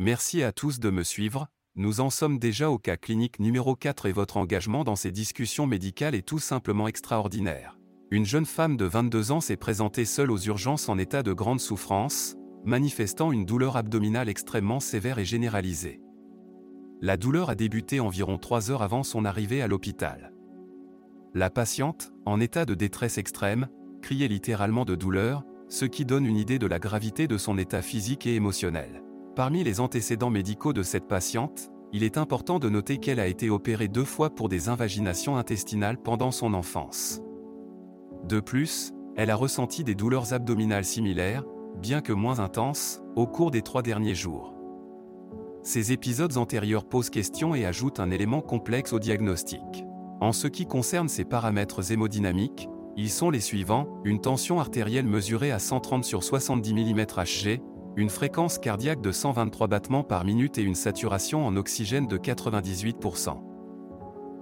Merci à tous de me suivre, nous en sommes déjà au cas clinique numéro 4 et votre engagement dans ces discussions médicales est tout simplement extraordinaire. Une jeune femme de 22 ans s'est présentée seule aux urgences en état de grande souffrance, manifestant une douleur abdominale extrêmement sévère et généralisée. La douleur a débuté environ 3 heures avant son arrivée à l'hôpital. La patiente, en état de détresse extrême, criait littéralement de douleur, ce qui donne une idée de la gravité de son état physique et émotionnel. Parmi les antécédents médicaux de cette patiente, il est important de noter qu'elle a été opérée deux fois pour des invaginations intestinales pendant son enfance. De plus, elle a ressenti des douleurs abdominales similaires, bien que moins intenses, au cours des trois derniers jours. Ces épisodes antérieurs posent question et ajoutent un élément complexe au diagnostic. En ce qui concerne ces paramètres hémodynamiques, ils sont les suivants, une tension artérielle mesurée à 130 sur 70 mm Hg, une fréquence cardiaque de 123 battements par minute et une saturation en oxygène de 98%.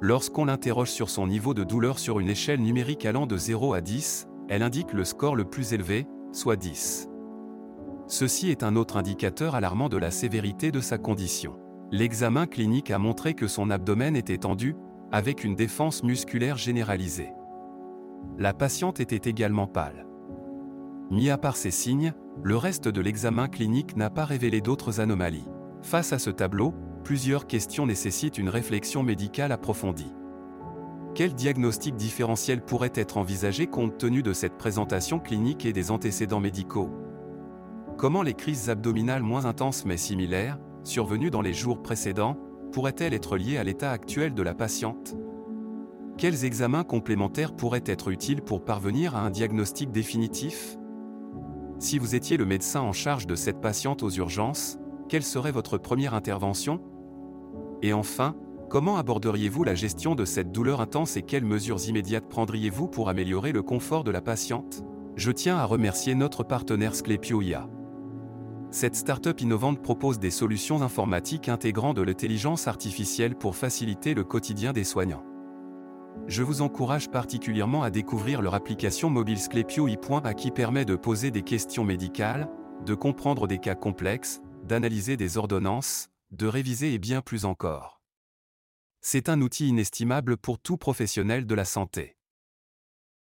Lorsqu'on l'interroge sur son niveau de douleur sur une échelle numérique allant de 0 à 10, elle indique le score le plus élevé, soit 10. Ceci est un autre indicateur alarmant de la sévérité de sa condition. L'examen clinique a montré que son abdomen était tendu, avec une défense musculaire généralisée. La patiente était également pâle. Mis à part ces signes, le reste de l'examen clinique n'a pas révélé d'autres anomalies. Face à ce tableau, plusieurs questions nécessitent une réflexion médicale approfondie. Quel diagnostic différentiel pourrait être envisagé compte tenu de cette présentation clinique et des antécédents médicaux? Comment les crises abdominales moins intenses mais similaires, survenues dans les jours précédents, pourraient-elles être liées à l'état actuel de la patiente? Quels examens complémentaires pourraient être utiles pour parvenir à un diagnostic définitif? Si vous étiez le médecin en charge de cette patiente aux urgences, quelle serait votre première intervention? Et enfin, comment aborderiez-vous la gestion de cette douleur intense et quelles mesures immédiates prendriez-vous pour améliorer le confort de la patiente? Je tiens à remercier notre partenaire Sclepioia. Cette start-up innovante propose des solutions informatiques intégrant de l'intelligence artificielle pour faciliter le quotidien des soignants je vous encourage particulièrement à découvrir leur application mobile Sclepio i.a qui permet de poser des questions médicales, de comprendre des cas complexes, d'analyser des ordonnances, de réviser et bien plus encore. C'est un outil inestimable pour tout professionnel de la santé.